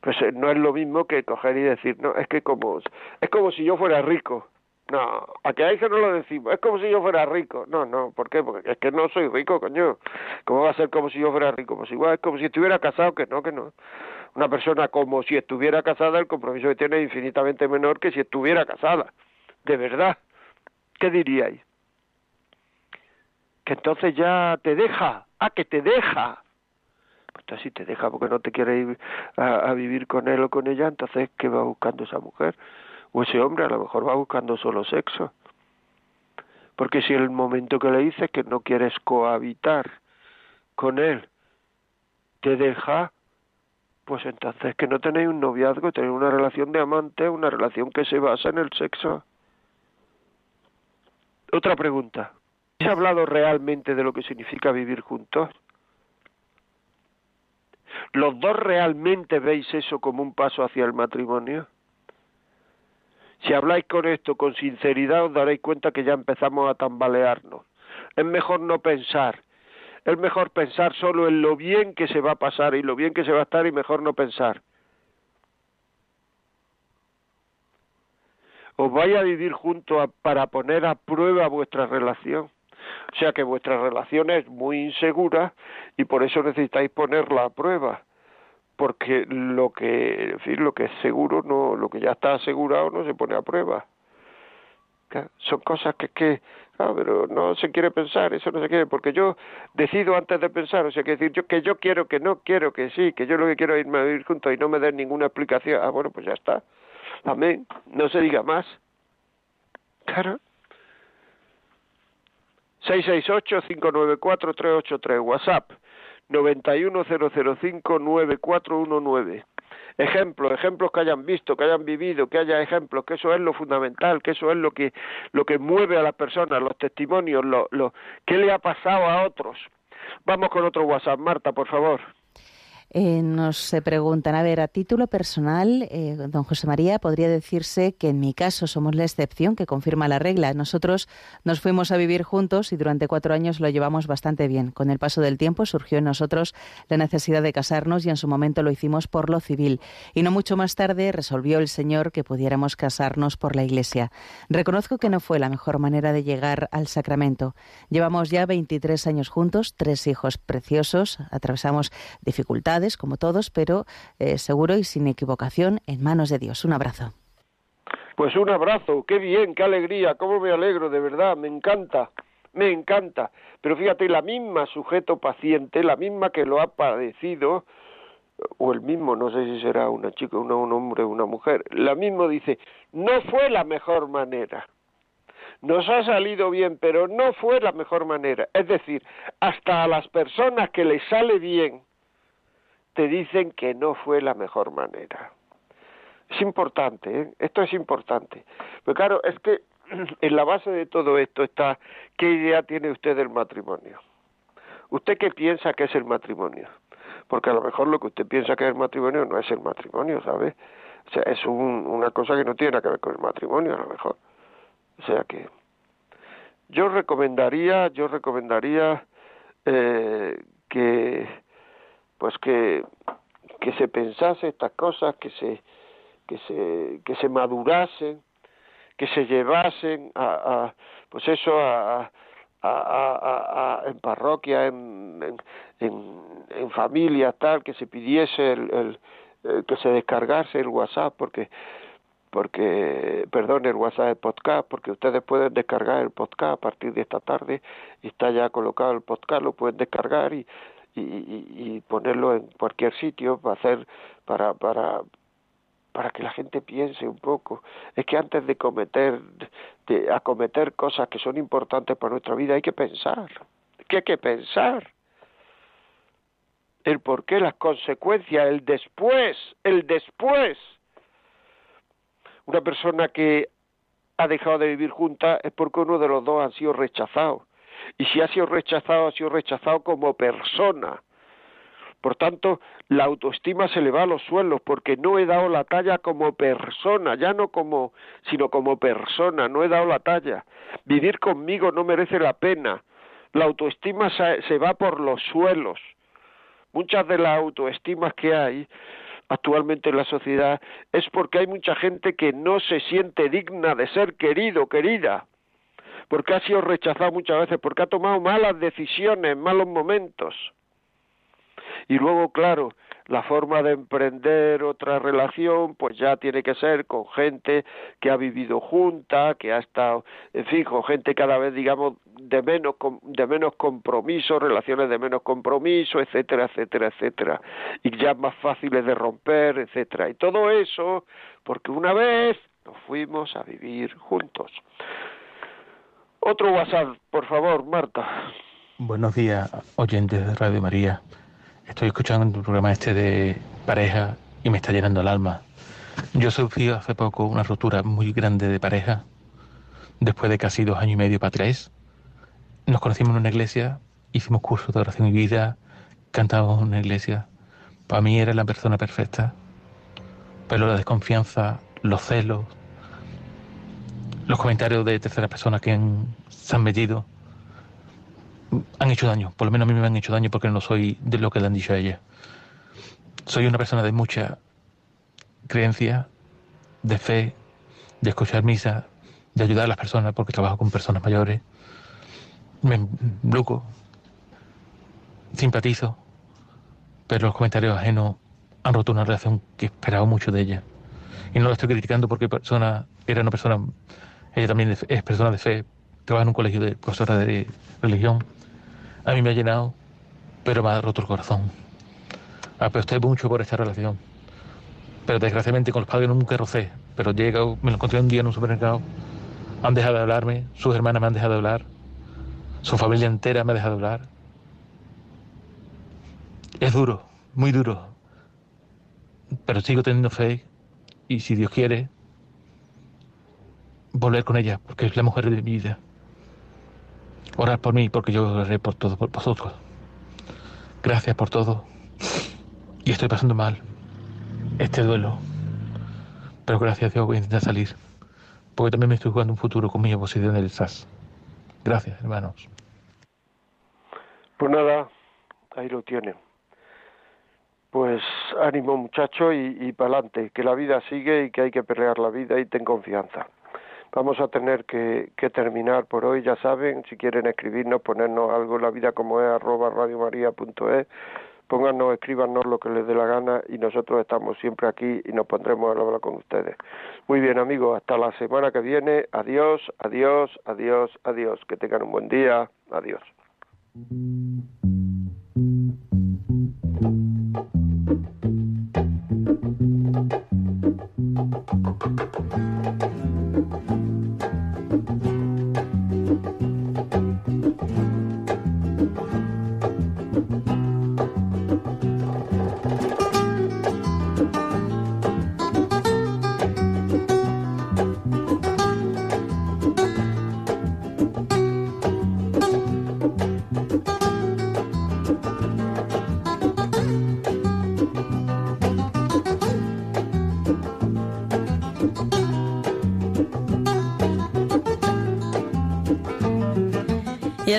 Pues eh, no es lo mismo que coger y decir, no, es que como es como si yo fuera rico. No, a que eso no lo decimos. Es como si yo fuera rico. No, no, ¿por qué? Porque es que no soy rico, coño. ¿Cómo va a ser como si yo fuera rico? Pues igual es como si estuviera casado, que no, que no. Una persona como si estuviera casada, el compromiso que tiene es infinitamente menor que si estuviera casada. De verdad. ¿Qué diríais? Que entonces ya te deja. Ah, que te deja. Pues entonces si te deja porque no te quiere ir a, a vivir con él o con ella, entonces ¿qué va buscando esa mujer? o ese hombre a lo mejor va buscando solo sexo. Porque si el momento que le dices que no quieres cohabitar con él te deja, pues entonces que no tenéis un noviazgo, tenéis una relación de amante, una relación que se basa en el sexo. Otra pregunta. ¿Se ha hablado realmente de lo que significa vivir juntos? ¿Los dos realmente veis eso como un paso hacia el matrimonio? Si habláis con esto con sinceridad os daréis cuenta que ya empezamos a tambalearnos. Es mejor no pensar. Es mejor pensar solo en lo bien que se va a pasar y lo bien que se va a estar y mejor no pensar. Os vais a vivir juntos para poner a prueba vuestra relación. O sea que vuestra relación es muy insegura y por eso necesitáis ponerla a prueba porque lo que, en lo que es seguro, no, lo que ya está asegurado no se pone a prueba. Son cosas que, que claro, pero no se quiere pensar, eso no se quiere, porque yo decido antes de pensar, o sea, que decir yo que yo quiero, que no quiero, que sí, que yo lo que quiero es irme a vivir juntos y no me den ninguna explicación. Ah, bueno, pues ya está. Amén. No se diga más. Claro. 668-594-383, WhatsApp 910059419. ejemplos, ejemplos que hayan visto, que hayan vivido, que haya ejemplos, que eso es lo fundamental, que eso es lo que lo que mueve a las personas, los testimonios, lo, lo qué le ha pasado a otros. Vamos con otro WhatsApp, Marta, por favor. Eh, nos preguntan, a ver, a título personal, eh, don José María, podría decirse que en mi caso somos la excepción que confirma la regla. Nosotros nos fuimos a vivir juntos y durante cuatro años lo llevamos bastante bien. Con el paso del tiempo surgió en nosotros la necesidad de casarnos y en su momento lo hicimos por lo civil. Y no mucho más tarde resolvió el Señor que pudiéramos casarnos por la Iglesia. Reconozco que no fue la mejor manera de llegar al sacramento. Llevamos ya 23 años juntos, tres hijos preciosos, atravesamos dificultades como todos, pero eh, seguro y sin equivocación en manos de Dios. Un abrazo. Pues un abrazo, qué bien, qué alegría, cómo me alegro, de verdad, me encanta, me encanta. Pero fíjate, la misma sujeto paciente, la misma que lo ha padecido, o el mismo, no sé si será una chica, una, un hombre una mujer, la misma dice, no fue la mejor manera. Nos ha salido bien, pero no fue la mejor manera. Es decir, hasta a las personas que les sale bien, te dicen que no fue la mejor manera. Es importante, ¿eh? esto es importante. Pero claro, es que *clears throat* en la base de todo esto está qué idea tiene usted del matrimonio. ¿Usted qué piensa que es el matrimonio? Porque a lo mejor lo que usted piensa que es el matrimonio no es el matrimonio, ¿sabe? O sea, es una cosa que no tiene nada que ver con el matrimonio, a lo mejor. O sea que yo recomendaría, yo recomendaría eh, que pues que, que se pensase estas cosas, que se, que se, que se madurasen, que se llevasen a, a pues eso a, a, en parroquia, en, en, en, familia, tal, que se pidiese el, el, que se descargase el WhatsApp, porque porque, perdón, el WhatsApp el podcast, porque ustedes pueden descargar el podcast a partir de esta tarde, está ya colocado el podcast, lo pueden descargar y y, y, ponerlo en cualquier sitio para hacer para para para que la gente piense un poco. Es que antes de cometer de acometer cosas que son importantes para nuestra vida hay que pensar. Que hay que pensar el por qué las consecuencias el después el después. Una persona que ha dejado de vivir junta es porque uno de los dos ha sido rechazado y si ha sido rechazado, ha sido rechazado como persona. Por tanto, la autoestima se le va a los suelos porque no he dado la talla como persona, ya no como, sino como persona, no he dado la talla. Vivir conmigo no merece la pena. La autoestima se, va por los suelos. Muchas de las autoestimas que hay actualmente en la sociedad es porque hay mucha gente que no se siente digna de ser querido, querida porque ha sido rechazado muchas veces, porque ha tomado malas decisiones, malos momentos. Y luego, claro, la forma de emprender otra relación, pues ya tiene que ser con gente que ha vivido junta, que ha estado, en fin, con gente cada vez, digamos, de menos, de menos compromiso, relaciones de menos compromiso, etcétera, etcétera, etcétera, y ya más fáciles de romper, etcétera. Y todo eso, porque una vez nos fuimos a vivir juntos. Otro WhatsApp, por favor, Marta. Buenos días, oyentes de Radio María. Estoy escuchando el programa este de pareja y me está llenando el alma. Yo sufrí hace poco una ruptura muy grande de pareja, después de casi dos años y medio para tres. Nos conocimos en una iglesia, hicimos cursos de oración y vida, cantábamos en una iglesia. Para mí era la persona perfecta, pero la desconfianza, los celos, los comentarios de tercera persona que se han metido han hecho daño, por lo menos a mí me han hecho daño porque no soy de lo que le han dicho a ella. Soy una persona de mucha creencia, de fe, de escuchar misa, de ayudar a las personas porque trabajo con personas mayores. Me bloco, simpatizo, pero los comentarios ajenos han roto una relación que esperaba mucho de ella. Y no la estoy criticando porque persona, era una persona ella también es persona de fe, trabaja en un colegio de profesora de religión. A mí me ha llenado, pero me ha roto el corazón. Aposté mucho por esta relación. Pero desgraciadamente con los padres nunca rocé. Pero llega, me lo encontré un día en un supermercado. Han dejado de hablarme, sus hermanas me han dejado de hablar, su familia entera me ha dejado de hablar. Es duro, muy duro. pero sigo teniendo fe y si Dios quiere, volver con ella, porque es la mujer de mi vida. Orar por mí, porque yo oraré por todos por vosotros. Gracias por todo. Y estoy pasando mal este duelo. Pero gracias a Dios voy a intentar salir. Porque también me estoy jugando un futuro con mi oposición del SAS. Gracias, hermanos. Pues nada, ahí lo tiene. Pues ánimo muchacho y, y para adelante, que la vida sigue y que hay que pelear la vida y ten confianza. Vamos a tener que, terminar por hoy, ya saben, si quieren escribirnos, ponernos algo, la vida como es, arroba radiomaria.es, pónganos, escríbanos lo que les dé la gana y nosotros estamos siempre aquí y nos pondremos a hablar con ustedes. Muy bien amigos, hasta la semana que viene, adiós, adiós, adiós, adiós, que tengan un buen día, adiós.